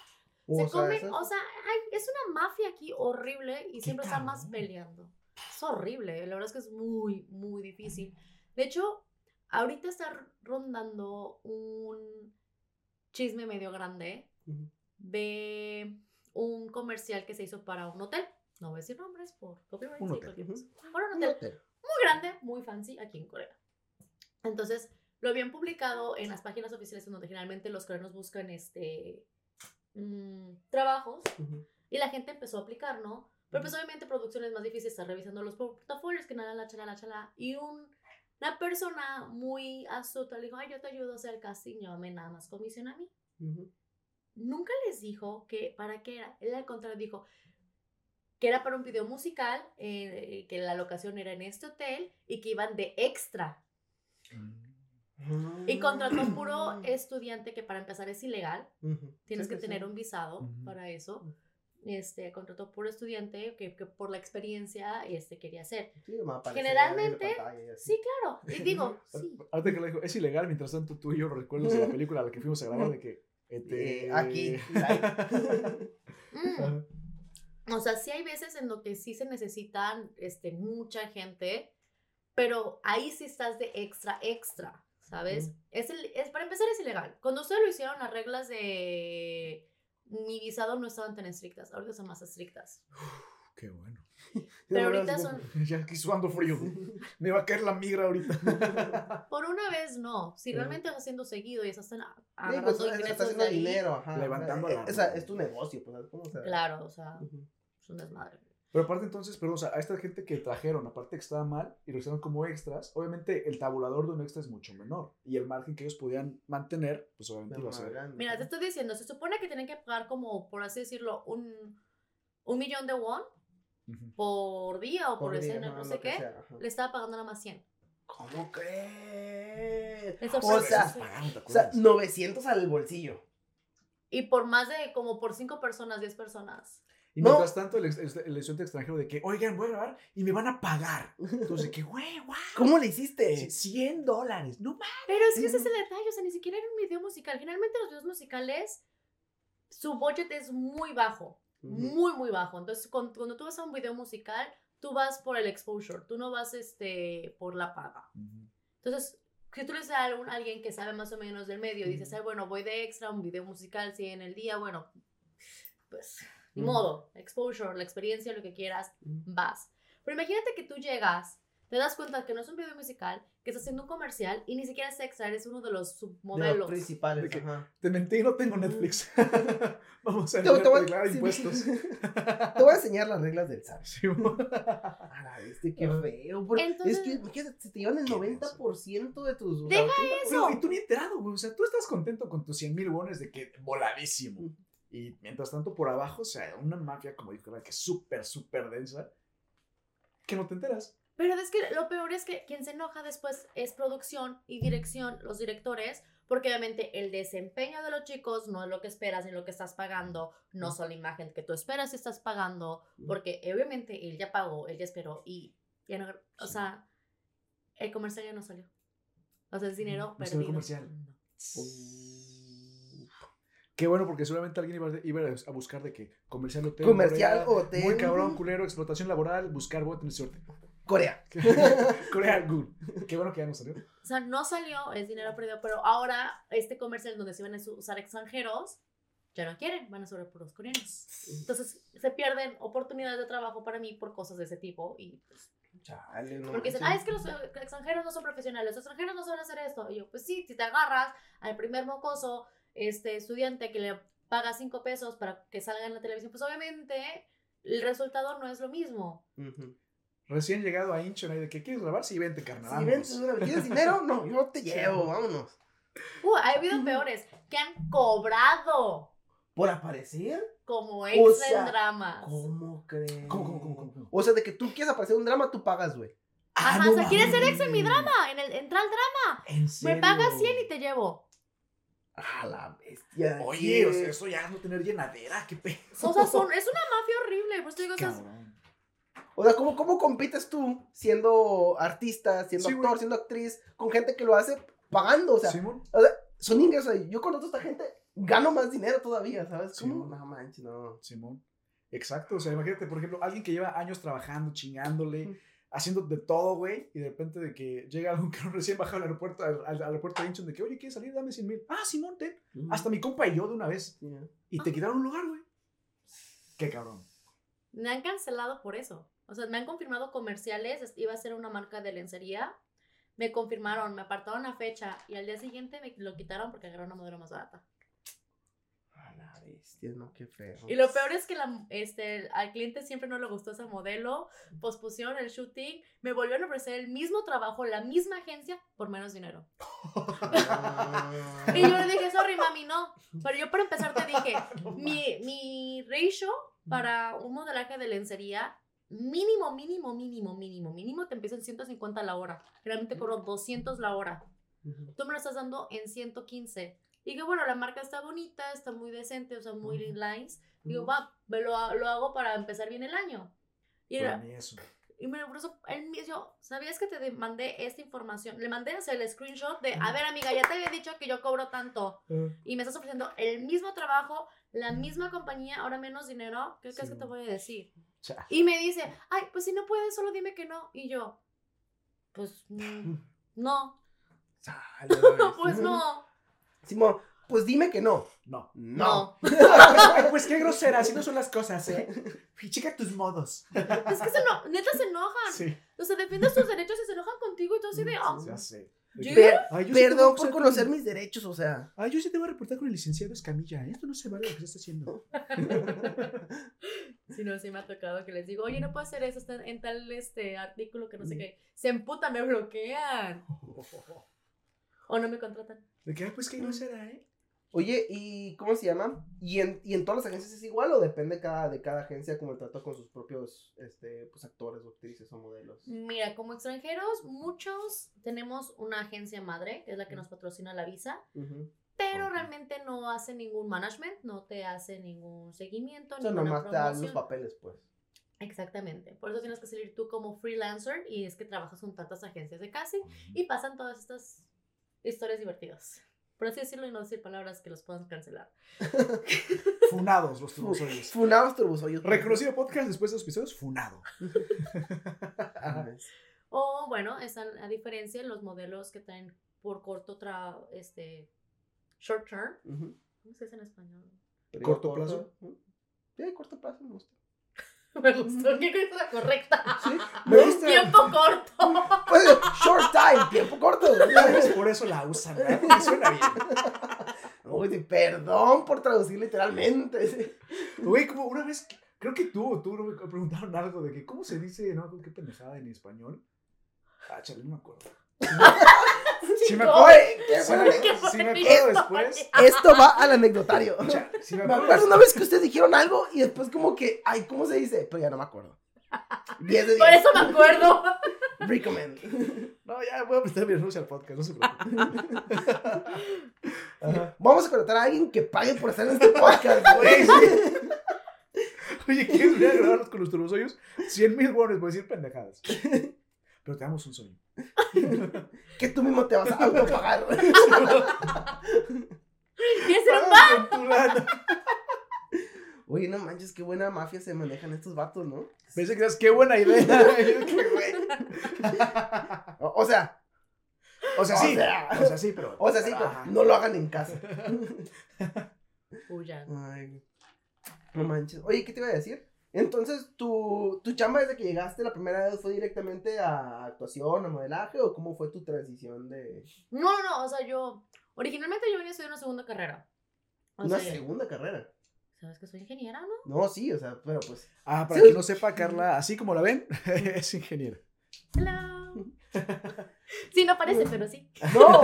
o se comen, o sea, ay, es una mafia aquí horrible y siempre están más peleando. Es horrible, la verdad es que es muy, muy difícil. De hecho, ahorita está rondando un chisme medio grande de un comercial que se hizo para un hotel. No voy a decir nombres por copyright. Un sí, hotel. cosa. Para un Un hotel muy grande, muy fancy aquí en Corea. Entonces, lo habían publicado en las páginas oficiales donde generalmente los coreanos buscan este mm, trabajos y la gente empezó a aplicar, ¿no? Pero pues obviamente producción es más difícil estar revisando los portafolios que nada, la chala, la chala. Y un- una persona muy astuta le dijo, ay, yo te ayudo a hacer el casting, llámame nada más comisión a mí. Nunca les dijo que para qué era. Él al contrario dijo que era para un video musical, eh, que la locación era en este hotel y que iban de extra. Mm. Y contrató un puro estudiante que para empezar es ilegal. Tienes Sí, que sí, tener un visado para eso. Este, contrató puro estudiante que, que por la experiencia este, quería hacer. Sí, Generalmente, pantalla. Sí, claro. Y digo, *laughs* sí. Ahorita que le dijo, es ilegal, mientras tanto tú y yo recuerdos de la película a la que fuimos a grabar de que... este, Eh, aquí, *laughs* Mm. O sea, sí hay veces en lo que sí se necesitan este, mucha gente, pero ahí sí estás de extra, extra, ¿sabes? Es, el- es Para empezar es ilegal. Cuando ustedes lo hicieron, las reglas de mi visado no estaban tan estrictas, ahorita son más estrictas. Qué bueno. *laughs* Pero La ahorita son, *laughs* Ya aquí sudando frío. *laughs* Me va a caer la migra ahorita. por una vez no, si realmente estás haciendo seguido y estás tan a- Sí, pues, agarrando estás haciendo de ahí, dinero, ajá. Levantando Eh, la- o sea, es tu negocio, pues, ¿sabes cómo? O sea, Claro, o sea, es un desmadre. Pero aparte entonces, pero o sea, a esta gente que trajeron, aparte que estaba mal y lo hicieron como extras, obviamente el tabulador de un extra es mucho menor. Y el margen que ellos podían mantener, pues obviamente iba a ser... grande, Mira, te estoy diciendo, se supone que tienen que pagar como, por así decirlo, un, un millón de won Ujú. por día o por, día, escena, no lo sé qué, sea, le estaba pagando nada más 100. ¿Cómo crees? O sea, eso fue- pagaron, ¿te O sea, acuerdas? 900 al bolsillo. Y por más de, como por 5 personas, 10 personas. Y No. mientras tanto, el, el, el estudiante extranjero de que, oigan, voy a grabar y me van a pagar. Entonces, de que, güey, guau. ¿Cómo le hiciste? sí, 100 dólares, no mames. Pero es que ese es el detalle, o sea, ni siquiera era un video musical. Generalmente los videos musicales, su budget es muy bajo, Ujú. muy, muy bajo. Entonces, cuando, cuando tú vas a un video musical, tú vas por el exposure, tú no vas este, por la paga. Entonces, si tú le dices a algún- alguien que sabe más o menos del medio, y dices, "Ay, bueno, voy de extra, un video musical, si en el día, bueno, pues, ni Ujú. modo, exposure, la experiencia, lo que quieras, vas. Pero imagínate que tú llegas, te das cuenta que no es un video musical, que estás haciendo un comercial y ni siquiera es extra, eres uno de los De submodelos. los principales. De que- ajá. Te mentí, no tengo Netflix. *laughs* *laughs* Vamos a Te, te voy, impuestos. *laughs* te voy a enseñar las reglas del SAT. Sí, mo- A la bestia, qué Ah. feo. porque Entonces- es que imagínate, se te llevan el Qué 90% de tus. o Deja sea, eso. Pero, y tú ni enterado, güey. O sea, tú estás contento con tus 100 mil bones de que voladísimo. Y mientras tanto, por abajo, o sea, una mafia, como dijo, que es súper, súper densa, que no te enteras. Pero es que lo peor es que quien se enoja después es producción y dirección, los directores, porque obviamente el desempeño de los chicos no es lo que esperas ni lo que estás pagando, no son la imagen que tú esperas y estás pagando, porque obviamente él ya pagó, él ya esperó y ya no, o Sí. sea, el comercial ya no salió. O sea, es dinero No salió perdido. comercial. No. Qué bueno, porque seguramente alguien iba, a- iba a buscar de que comercial hotel. Comercial Corea, hotel. Muy cabrón, culero, explotación laboral, buscar, voy a tener suerte. Corea. *laughs* Corea, good. Qué bueno que ya no salió. O sea, no salió, es dinero perdido, pero ahora este comercial donde se van a usar extranjeros, ya no quieren, van a usar puros coreanos. Entonces se pierden oportunidades de trabajo para mí por cosas de ese tipo y pues, Chale, no porque dicen, ah, es que los eh, extranjeros no son profesionales, los extranjeros no saben hacer esto. Y yo, pues sí, si te agarras al primer mocoso, este estudiante que le paga cinco pesos para que salga en la televisión, pues obviamente el resultado no es lo mismo. Ujú. Recién llegado a Incheon de que quieres grabar, sí, vente, carnal. Si ven, vámonos. ¿quieres *laughs* dinero? No, yo te llevo, vámonos. Uh, ha habido peores que han cobrado ¿Por aparecer? como ex sea, en dramas. ¿Cómo crees? ¿Cómo, cómo, cómo, cómo? O sea, de que tú quieres aparecer en un drama, tú pagas, güey. Ah, Ajá, no o sea, ¿quieres ser mames. ex en mi drama? En el, entra al drama. ¿En Me serio? pagas 100 y te llevo. A la bestia. Oye, o sea, eso ya es no tener llenadera, qué pedo. O sea, son, *laughs* es una mafia horrible. Por eso te digo, o sea, Cabrón. O sea, ¿cómo, ¿cómo compites tú siendo artista, siendo Sí, actor, siendo actriz, con gente que lo hace pagando? O sea, Simón. son ingresos. Yo conozco a esta gente, gano más dinero todavía, ¿sabes? Sí. No manches, no. Simón. Exacto, o sea, imagínate, por ejemplo, alguien que lleva años trabajando, chingándole. Haciendo de todo, güey, y de repente de que llega algún *laughs* que recién bajado al aeropuerto, al, al aeropuerto de Incheon, de que, oye, ¿quieres salir? Dame 100 mil. Ah, Simón, ten. Hasta mi compa y yo de una vez. ¿eh? Y te quitaron un lugar, güey. Qué cabrón. me han cancelado por eso. O sea, me han confirmado comerciales. es- Iba a ser una marca de lencería. Me confirmaron, me apartaron la fecha y al día siguiente me lo quitaron porque agarraron una modelo más barata. No, qué feo. Y lo peor es que la, este, al cliente siempre no le gustó esa modelo, pospusieron el shooting, me volvieron a ofrecer el mismo trabajo, la misma agencia, por menos dinero. Ah. Y yo le dije, sorry, mami, no. Pero yo para empezar te dije, *laughs* mi, mi ratio para un modelaje de lencería, mínimo, mínimo, mínimo, mínimo, mínimo, te empieza en 150 la hora. Realmente cobro 200 la hora. Tú me lo estás dando en 115. Y que bueno, la marca está bonita, está muy decente, o sea, muy Ujú. lines. Digo, va, lo, lo hago para empezar bien el año. Y, Para era- mí eso. y me por eso, él me dijo, ¿sabías que te mandé esta información? Le mandé o sea, el screenshot de, a ver amiga, ya te había dicho que yo cobro tanto y me estás ofreciendo el mismo trabajo, la misma compañía, ahora menos dinero, ¿qué crees Sí. que te voy a decir? Y me dice, ay, pues si no puedes, solo dime que no. Y yo, pues mm, *laughs* no, Chale, *laughs* pues no, Simón, pues dime que no. No. No. no. *laughs* pues qué grosera, así no son las cosas, ¿eh? Y checa tus modos. Es que se no, neta se enojan. Sí. O sea, defiendes tus derechos y se enojan contigo y tú así de, ah, Ya sé. ¿Yo? Per- Ay, yo sí perdón por conocer con- mis derechos, o sea. Ay, yo sí te voy a reportar con el licenciado Escamilla. ¿eh? Esto no se vale lo que se está haciendo. *laughs* Si no, sí me ha tocado que les digo, oye, no puedo hacer eso, está en tal este artículo que no sé qué. Se emputan, me bloquean. *laughs* O no me contratan. De que, pues qué grosera, ¿eh? Oye, ¿y cómo se llama? ¿Y en, ¿Y en todas las agencias es igual o depende cada, de cada agencia como el trato con sus propios este, pues, actores, o actrices o modelos? Mira, como extranjeros, muchos tenemos una agencia madre, que es la que nos patrocina la visa, pero realmente no hace ningún management, no te hace ningún seguimiento, O sea, nomás te dan los papeles, pues. Exactamente. Por eso tienes que salir tú como freelancer y es que trabajas con tantas agencias de casting y pasan todas estas historias divertidas. Por así decirlo y no decir palabras que los puedan cancelar. *laughs* Funados los turbosoyos. *laughs* Funados turbosoyos. Reconocido podcast después de los episodios, funado. *laughs* O bueno, están a diferencia los modelos que traen por corto tra este short term. ¿Cómo se dice en español? Pero ¿Corto plazo? Sí, corto plazo me gusta. *laughs* Me gustó, qué cosa correcta. Sí, me gusta. Tiempo corto. Pues, short time, tiempo corto. Tal vez por eso la usan, ¿verdad? Porque suena bien. *laughs* Uy, perdón por traducir literalmente. Güey, como una vez, creo que tú, tú me preguntaron algo de que, ¿cómo se dice, no, qué pendejada en español? Ah, chale, no me acuerdo. *laughs* Si me acuerdo, si me, acuerdo después, *laughs* Esto va al anecdotario. chale, si me Me acuerdo una vez que ustedes dijeron algo y después como que, ay, ¿cómo se dice? Pero ya no me acuerdo. 10 de 10. Por eso me acuerdo. Recommend. No, ya voy a prestar mi renuncia al podcast, no se preocupe. Ajá. *laughs* Vamos a contratar a alguien que pague por estar en este podcast, Güey. Oye, ¿quieres venir a grabarnos con los turbosoyos? 100 mil bonos, voy a decir pendejadas. Pero te damos un sueño. *laughs* Que tú mismo te vas a *laughs* autopagar. *laughs* ¿Quieres ser un Pagas con tu lana. Oye, no manches, qué buena mafia se manejan estos vatos, ¿no? Pensé que eras, qué buena idea. O, o sea, O sea, O sí. sea. O sea, sí, pero. o sea, sí, pero no lo hagan en casa. Huyan. Ay, no manches. Oye, ¿qué te iba a decir? Entonces, ¿tu, ¿tu chamba desde que llegaste la primera vez fue directamente a actuación, a modelaje? ¿O cómo fue tu transición de No, no, no, o sea, yo. Originalmente yo venía a estudiar una segunda carrera. O una sea, segunda carrera? ¿Sabes que soy ingeniera, no? No, sí, o sea, pero pues. Ah, para quien no sepa, Carla, así como la ven, *laughs* es ingeniera. Hello. *laughs* Sí, no parece, pero sí. No,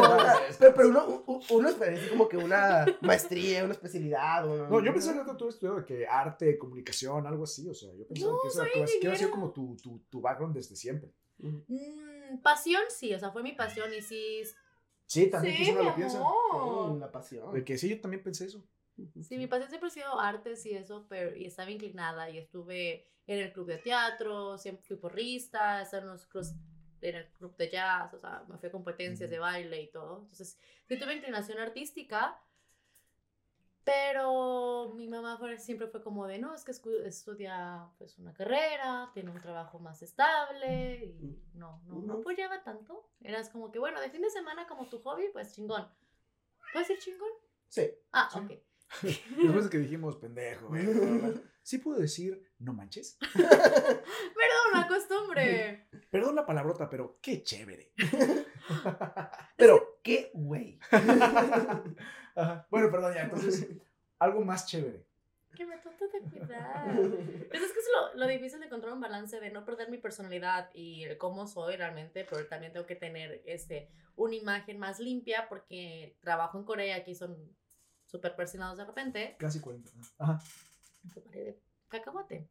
pero, pero uno, uno espera así como que una maestría, una especialidad. o- No, yo pensé que tú estudiado de que arte, comunicación, algo así. O sea, yo pensaba No, que eso que iba a ser ingeniera. como tu, tu, tu background desde siempre. Mm, pasión, sí, o sea, fue mi pasión y sí. Sí, también sí, que uno lo piensa. Sí, la pasión. De que sí, yo también pensé eso. Sí, mi pasión siempre ha sido artes y eso, pero y estaba inclinada y estuve en el club de teatro, siempre fui porrista, estaba en los clubs, en el club de jazz, o sea, me fui a competencias de baile y todo. Entonces, sí tuve inclinación artística, pero mi mamá fue- siempre fue como de, no, es que estudia pues una carrera, tiene un trabajo más estable y no, no, no apoyaba tanto. Eras como que, bueno, de fin de semana como tu hobby, pues chingón. ¿Puedes decir chingón? Sí. Ah, Sí. ok. *laughs* Después de que *laughs* dijimos, pendejo, güey. *laughs* Sí puedo decir, no manches. *laughs* Perdón, la costumbre. *laughs* Perdón la palabrota, pero qué chévere. *laughs* Pero, ¿qué güey? Bueno, perdón, ya. Entonces, algo más chévere. que me trato de cuidar. Pues es que es lo, lo difícil de encontrar un balance de no perder mi personalidad y el cómo soy realmente, pero también tengo que tener este, una imagen más limpia porque trabajo en Corea, aquí son súper persinados de repente. Casi 40. Ajá. Se paré de cacahuate.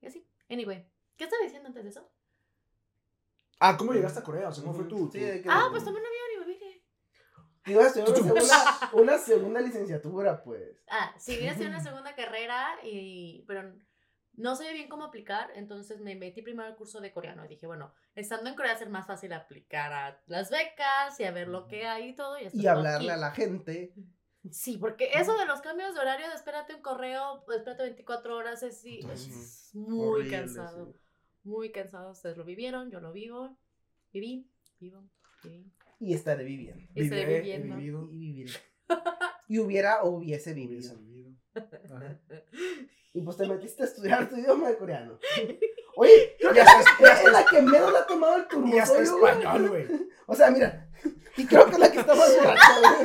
Y así. Anyway, ¿qué estaba diciendo antes de eso? Ah, ¿cómo llegaste a Corea? O sea, ¿cómo fue tu...? Sí, tu- Ah, pues tomé un avión y me vine. Iba a estudiar una *laughs* segunda, una segunda licenciatura, pues. Ah, sí, vine a hacer una segunda carrera, y, pero no sabía bien cómo aplicar, entonces me metí primero al curso de coreano y dije, bueno, estando en Corea va a ser más fácil aplicar a las becas y a ver lo que hay y todo. Y, hablarle a la gente. Sí, porque eso de los cambios de horario, de espérate un correo, espérate 24 horas, es, sí, Entonces, es muy Horrible, cansado. sí. Muy cansado. Ustedes lo vivieron, yo lo vivo. Viví, vivo, viví. Y estaré viviendo. Y Viviré, he viviendo. vivido, Y viviré. *laughs* Y hubiera o hubiese vivido. Ajá. *laughs* Y pues te metiste a estudiar tu idioma de coreano. Oye, creo que Ya es la que menos le ha tomado el turbo. Y hasta español, güey. *laughs* O sea, mira. Y creo que es la que está más borracha, güey.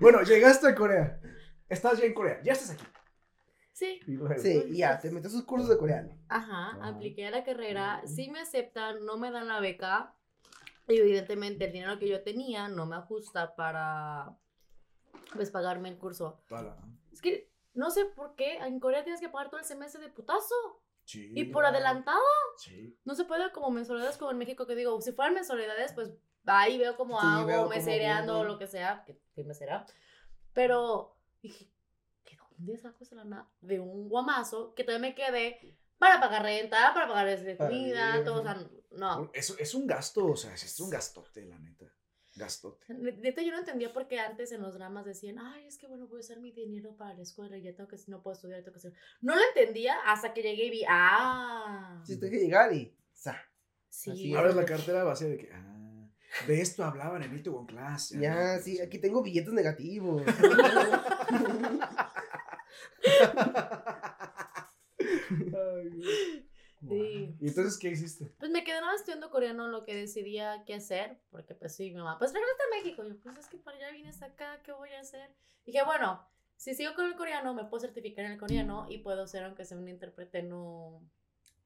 Bueno, llegaste a Corea. Estás ya en Corea. Ya estás aquí. Sí, Sí, y ya, te metes sus cursos de coreano. Ajá, Ajá. apliqué a la carrera, sí me aceptan, no me dan la beca, Y evidentemente el dinero que yo tenía no me ajusta para pues pagarme el curso. Para. Es que no sé por qué en Corea tienes que pagar todo el semestre de putazo. Sí. Y por adelantado. Sí. No se puede como mensualidades como en México que digo, si fueran mensualidades, pues ahí veo cómo Sí, hago, veo mesereando o cobro. lo que sea, que, que mesera. Pero dije, ¿que dónde saco esa lana? De un guamazo que todavía me quedé para pagar renta, para pagar este, Para comida, vivir, todo, o sea, no. Es, es un gasto, o sea, es un gastote, la neta. Gastote. Neta, yo no entendía por qué antes en los dramas decían, ay, es que bueno, voy a usar mi dinero para la escuela y ya tengo que, no puedo estudiar, tengo que hacer. No lo entendía hasta que llegué y vi, ah, Sí, tengo que llegar y. sa, sí. Abres la cartera vacía de que, ah, de esto hablaban en Ito con Class. Ya, sí, aquí tengo billetes negativos. Ay. Sí. ¿Y entonces qué hiciste? Pues me quedé nada más estudiando coreano lo que decidía qué hacer, porque pues sí, mi mamá, pues regresa a México. Yo, pues es que para allá vienes acá, ¿qué voy a hacer? Dije, bueno, si sigo con el coreano, me puedo certificar en el coreano y puedo ser, aunque sea una intérprete no,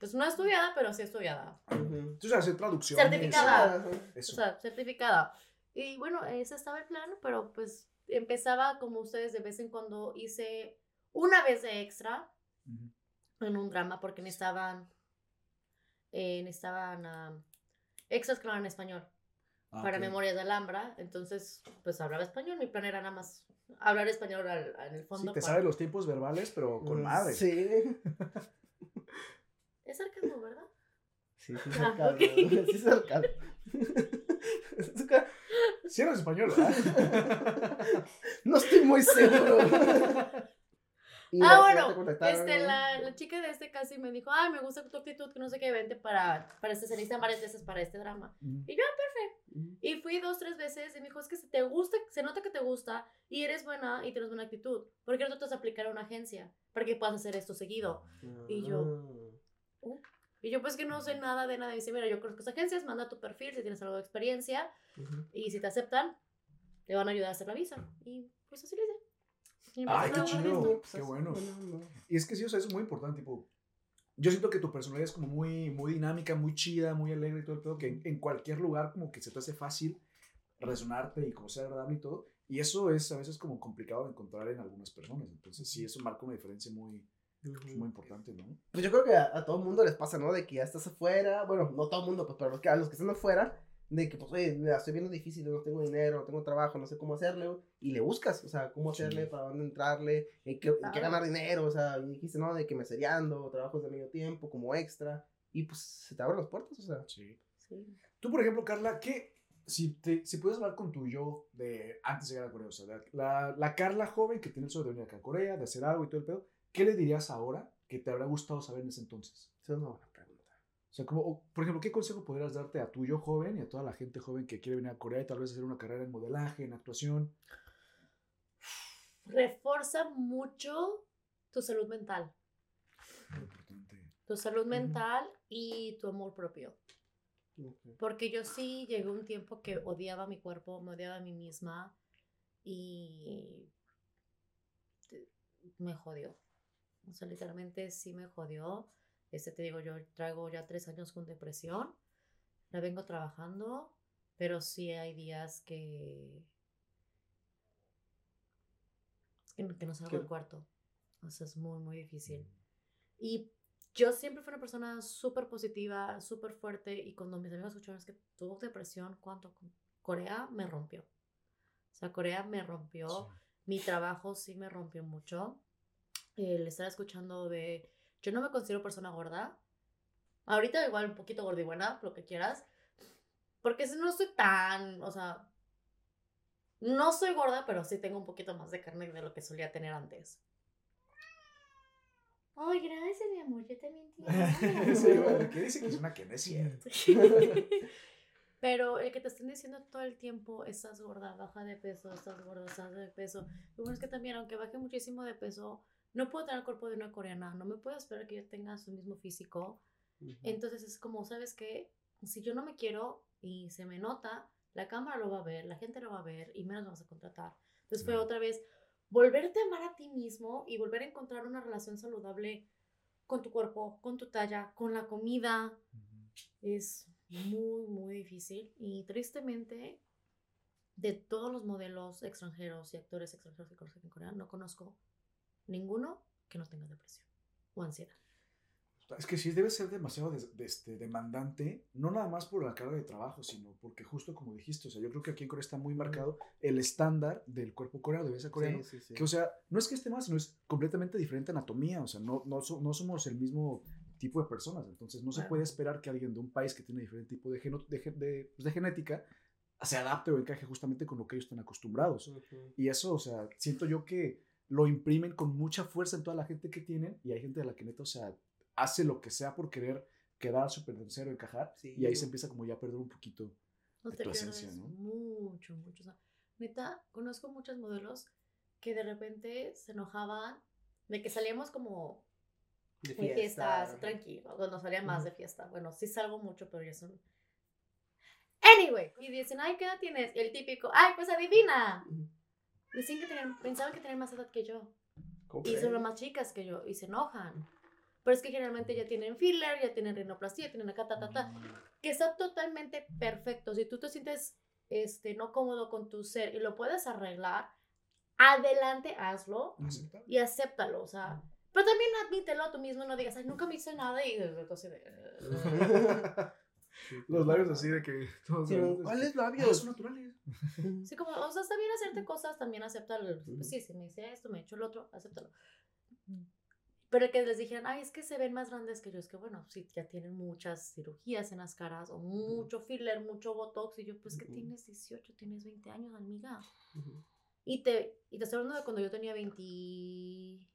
pues no estudiada, pero sí estudiada. Ujú. Entonces, hacer traducción. Certificada. Ajá. O Eso. sea, certificada. Y bueno, ese estaba el plan, pero pues empezaba como ustedes de vez en cuando hice una vez de extra Ujú. en un drama porque necesitaban, eh, necesitaban ah, extras que hablaban español. Ah, para ok. Memorias de Alhambra, entonces pues hablaba español, mi plan era nada más hablar español al- en el Sí, fondo. te para- sabes los tiempos verbales, pero con Mm, madre. Sí. *laughs* Es sarcasmo, ¿verdad? Sí, sí, Ah, sarcasmo. ok. *laughs* Sí, sarcasmo. *laughs* Sí eres español, ¿verdad? *laughs* No estoy muy seguro. Y ah, ya bueno, te este, la, la chica de este casi me dijo, ay, me gusta tu actitud, que no sé qué, vente para, para este, se necesitan varias veces para este drama. Ujú. Ujú. Y fui dos, tres veces y me dijo, es que si te gusta, se nota que te gusta y eres buena y tienes buena actitud. ¿Por qué no tratas de aplicar a una agencia? Para que puedas hacer esto seguido. Y yo- Y yo pues que no sé nada de nada. Y dice, mira, yo conozco agencias, manda tu perfil si tienes algo de experiencia. Ujú. Y si te aceptan, te van a ayudar a hacer la visa. Y pues así lo hice. Ay, qué chido. visa. qué bueno. no. Y es que sí, o sea, eso es muy importante, tipo, yo siento que tu personalidad es como muy, muy dinámica, muy chida, muy alegre y todo el pedo, que en, en cualquier lugar como que se te hace fácil resonarte y como ser agradable y todo, y eso es a veces como complicado de encontrar en algunas personas, entonces sí, eso marca una diferencia muy, pues, muy importante, ¿no? Pues yo creo que a, a todo el mundo les pasa, ¿no? De que ya estás afuera, bueno, no todo el mundo, pues, pero los que, a los que están afuera, de que, pues, oye, la estoy viendo difícil, no tengo dinero, no tengo trabajo, no sé cómo hacerle, y le buscas, o sea, cómo Sí. hacerle, para dónde entrarle, en qué, en qué ganar dinero, o sea, y dijiste, ¿no? De que me seriando, trabajos de medio tiempo, como extra, y pues se te abren las puertas, o sea. Sí. Sí. Tú, por ejemplo, Carla, ¿qué, si, te, si puedes hablar con tu yo de antes de llegar a Corea, o sea, la, la, la Carla joven que tiene el sueño de venir acá a Corea, de hacer algo y todo el pedo, ¿qué le dirías ahora que te habrá gustado saber en ese entonces? Esa es una buena pregunta. O sea, como, o, por ejemplo, ¿qué consejo podrías darte a tu yo joven y a toda la gente joven que quiere venir a Corea y tal vez hacer una carrera en modelaje, en actuación? Refuerza mucho tu salud mental. Muy importante. Tu salud mental y tu amor propio. Porque yo sí llegué a un tiempo que odiaba mi cuerpo, me odiaba a mí misma y me jodió. O sea, literalmente sí me jodió. Este te digo, yo traigo ya tres años con depresión. La vengo trabajando, pero sí hay días que que no, salgo ¿Qué? del cuarto. O sea, es muy, muy difícil. Y yo siempre fui una persona súper positiva, súper fuerte. Y cuando mis amigos escucharon es que tuvo depresión, cuando Corea me rompió. O sea, Corea me rompió. Sí. Mi trabajo sí me rompió mucho. El estar escuchando de. Yo no me considero persona gorda. Ahorita igual un poquito gorda y buena, lo que quieras. Porque si no soy tan. O sea. No soy gorda, pero sí tengo un poquito más de carne de lo que solía tener antes. Ay, gracias, mi amor. Yo también te *laughs* amo. sí, bueno, ¿qué dice que es una que no es *laughs* cierto? *laughs* Pero el que te estén diciendo todo el tiempo, estás gorda, baja de peso, estás gorda, estás de peso. Lo bueno es que también, aunque baje muchísimo de peso, no puedo tener el cuerpo de una coreana, no me puedo esperar que yo tenga su mismo físico. Entonces es como, ¿sabes qué? Si yo no me quiero y se me nota, la cámara lo va a ver, la gente lo va a ver y menos me vas a contratar. Entonces fue otra vez volverte a amar a ti mismo y volver a encontrar una relación saludable con tu cuerpo, con tu talla, con la comida. Es muy, muy difícil. Y tristemente, de todos los modelos extranjeros y actores extranjeros que conozco en Corea, no conozco ninguno que no tenga depresión o ansiedad. Es que sí, debe ser demasiado des- de- este, demandante, no nada más por la carga de trabajo, sino porque justo como dijiste, o sea, yo creo que aquí en Corea está muy marcado el estándar del cuerpo coreano, de belleza coreano, Sí, sí, sí. que o sea, no es que esté más, sino es completamente diferente anatomía, o sea, no, no, so- no somos el mismo tipo de personas, entonces no se Claro. puede esperar que alguien de un país que tiene diferente tipo de, geno- de, de, pues, de genética se adapte o encaje justamente con lo que ellos están acostumbrados. Ujú. Y eso, o sea, siento yo que lo imprimen con mucha fuerza en toda la gente que tienen y hay gente de la que neta, o sea, hace lo que sea por querer quedar súper cero, encajar Sí. y ahí se empieza como ya a perder un poquito. No de te tu esencia, ¿no? mucho, mucho. O sea, neta, conozco muchos modelos que de repente se enojaban de que salíamos como De en fiestas, tranquilo, cuando salía más de fiesta. Bueno, sí salgo mucho, pero ya son... Anyway, y dicen, ay, ¿qué edad tienes? Y el típico, ay, pues adivina. Dicen que tenían, pensaban que tenían más edad que yo. ¿Cómo Y son más chicas que yo, y se enojan. Pero es que generalmente ya tienen filler, ya tienen rinoplastia, tienen acá, ta, ta, ta que está totalmente perfecto. Si tú te sientes este, no cómodo con tu ser y lo puedes arreglar, adelante, hazlo Aceptable. y acéptalo. O sea, pero también admítelo tú mismo, no digas, ay, nunca me hice nada y entonces. *laughs* *laughs* Los labios así de que *laughs* todos Sí, ¿Cuáles que, "Ah, labios? son naturales. *laughs* Sí, como, o sea, está bien hacerte cosas, también acéptalo. Pues sí, si me hice esto, me he hecho el otro, acéptalo. Pero que les dijeran, ay, es que se ven más grandes que yo, es que bueno, sí, ya tienen muchas cirugías en las caras, o mucho filler, mucho botox, y yo, pues que tienes 18, tienes 20 años, amiga. Y te, y te estoy hablando de cuando yo tenía 26,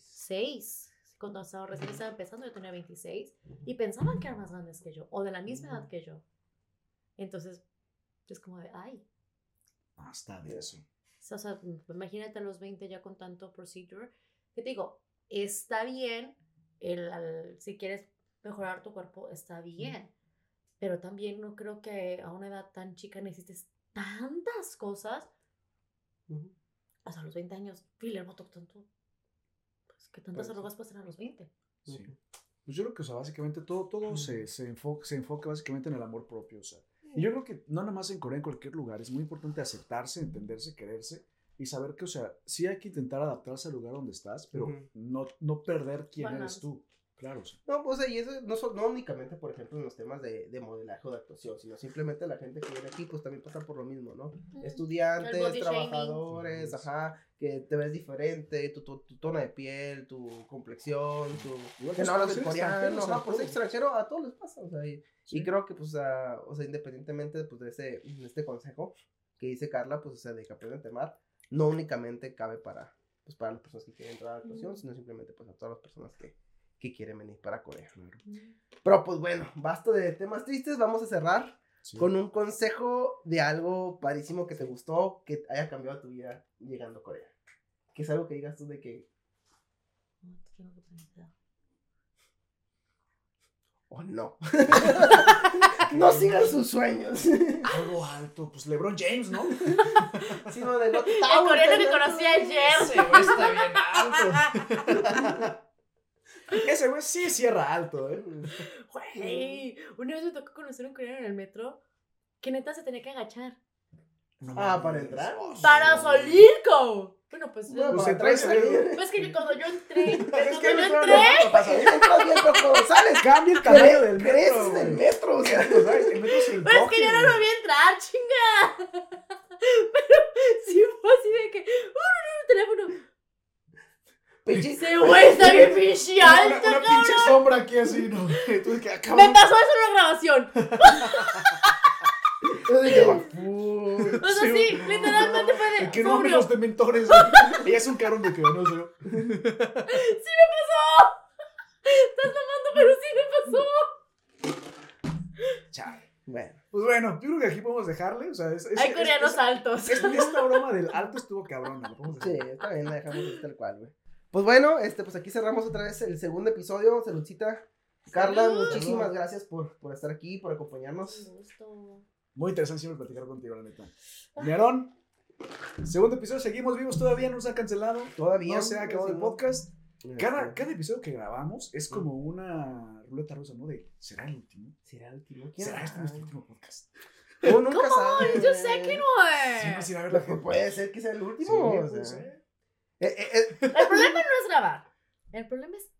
Seis. Cuando estaba, recién estaba empezando, yo tenía 26, y pensaban que eran más grandes que yo, o de la misma edad que yo. Entonces, es como de, ay, Hasta de eso. o sea, imagínate a los 20 ya con tanto procedure. Que te digo, está bien, el, al- si quieres mejorar tu cuerpo, está bien. Pero también no creo que a una edad tan chica necesites tantas cosas. Ujú. O sea, a los 20 años, filler, botox, tanto. Pues que tantas Pues arrugas pasan a los 20. Sí. Pues yo creo que, o sea, básicamente todo, todo se, se, enfoca, se enfoca básicamente en el amor propio, o sea. Y yo creo que no nada más en Corea, en cualquier lugar, es muy importante aceptarse, entenderse, quererse y saber que, o sea, sí hay que intentar adaptarse al lugar donde estás, pero Ujú. no, no perder quién eres tú. Claro, o sea. No, pues y eso no, so- no únicamente, por ejemplo, en los temas de, de modelaje o de actuación, sino simplemente la gente que viene aquí, pues también pasa por lo mismo, ¿no? Estudiantes, trabajadores, shaming. ajá, que te ves diferente, tu, tu, tu tono de piel, tu complexión, tu... Igual Que pues, no hablas ser extranjero, coreano, ajá, por ser todo. extranjero, a todos les pasa, o sea, y, Sí. y creo que, pues, ah, o sea, independientemente, pues, de ese, de este consejo que dice Carla, pues, o sea, de que aprenden a temar, no únicamente cabe para, pues, para las personas que quieren entrar a la actuación, sino simplemente, pues, a todas las personas que, que quieren venir para Corea. Claro, Pero, pues, bueno, basta de temas tristes, vamos a cerrar sí. con un consejo de algo padrísimo que te gustó, que haya cambiado tu vida llegando a Corea. Que es algo que digas tú de que, No, te tengo que pensar. oh, no. no sigan sus sueños. *laughs* Algo alto, pues LeBron James, ¿no? *laughs* Sino de no El coreano que conocí ayer. Ese güey está bien alto. *laughs* Ese güey sí cierra alto, ¿eh? Güey, una vez me tocó conocer a un coreano en el metro que neta se tenía que agachar. No Ah. ¿para entrar? Oh. ¡Para salir, co! Bueno, pues yo. No, Pues y entrar salir. Pues que cuando yo entré, *laughs* Es cuando que yo no entré, entra- Para salir entras bien, pero cuando sales, Cambia el tamaño del metro. del metro, o sea. Sea, el metro se pero es que yo no lo vi entrar, chinga. *laughs* Pero sí fue así de que, oh, no, no, teléfono. Pinche- Ese güey está bien pinche. Una, alto, una pinche sombra aquí así, ¿no? *laughs* Entonces que acaba. Me pasó eso en una grabación. Yo dije. O sea, sí, literalmente fue de. Que no obvio. los dementores. güey. *laughs* Ella es un carón de que no sé. Sí me pasó. Estás mamando, pero sí me pasó. Chale. Bueno, Pues bueno, yo creo que aquí podemos dejarle. O sea, es, es- Hay coreanos es- altos. Esta, esta broma del alto estuvo cabrona. Lo podemos sí, está bien, la dejamos tal cual, güey. Pues bueno, este, pues aquí cerramos otra vez el segundo episodio. Saludcita. Carla, Salud. muchísimas Salud. gracias por, por estar aquí, por acompañarnos. Un gusto. Muy interesante siempre platicar contigo, la neta. Nerón, segundo episodio, seguimos vivos todavía, no nos han cancelado. Todavía. No se ha acabado el sí, podcast. Cada, cada episodio que grabamos es como una ruleta rusa, ¿no? De, ¿será el último? ¿Será el último? ¿Quién ¿Será este nuestro último podcast? Uno nunca ¿Cómo? sabe. Yo sé que no Sí, es. vas a ir a ver la puede ser que sea el Sí, último. o puede sea. Eh, eh, eh, El problema no es grabar. El problema es.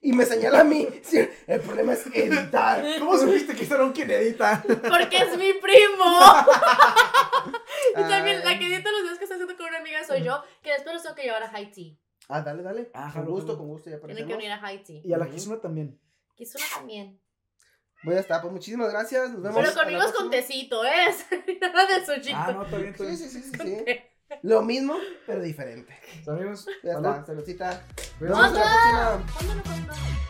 y me señala a mí. el problema es editar. ¿Cómo supiste que fueron quien edita? Porque es mi primo. *laughs* y también la que edita los videos que está haciendo con una amiga soy yo. Que después los tengo que llevar a Haití. Ah, dale, dale. Ah, con gusto, con gusto, ya aparecemos. que venir a Haití. Y a la. Kizuna también. Kizuna también. Bueno, ya está. Pues muchísimas gracias. Nos vemos. Pero conmigo es con tecito, ¿eh? *laughs* Nada de sushito. Ah, no, está bien, está Sí, bien. sí, sí, sí. Lo mismo, pero diferente. Amigos, Ya salud. está. Saludcita. Nos vemos en la próxima.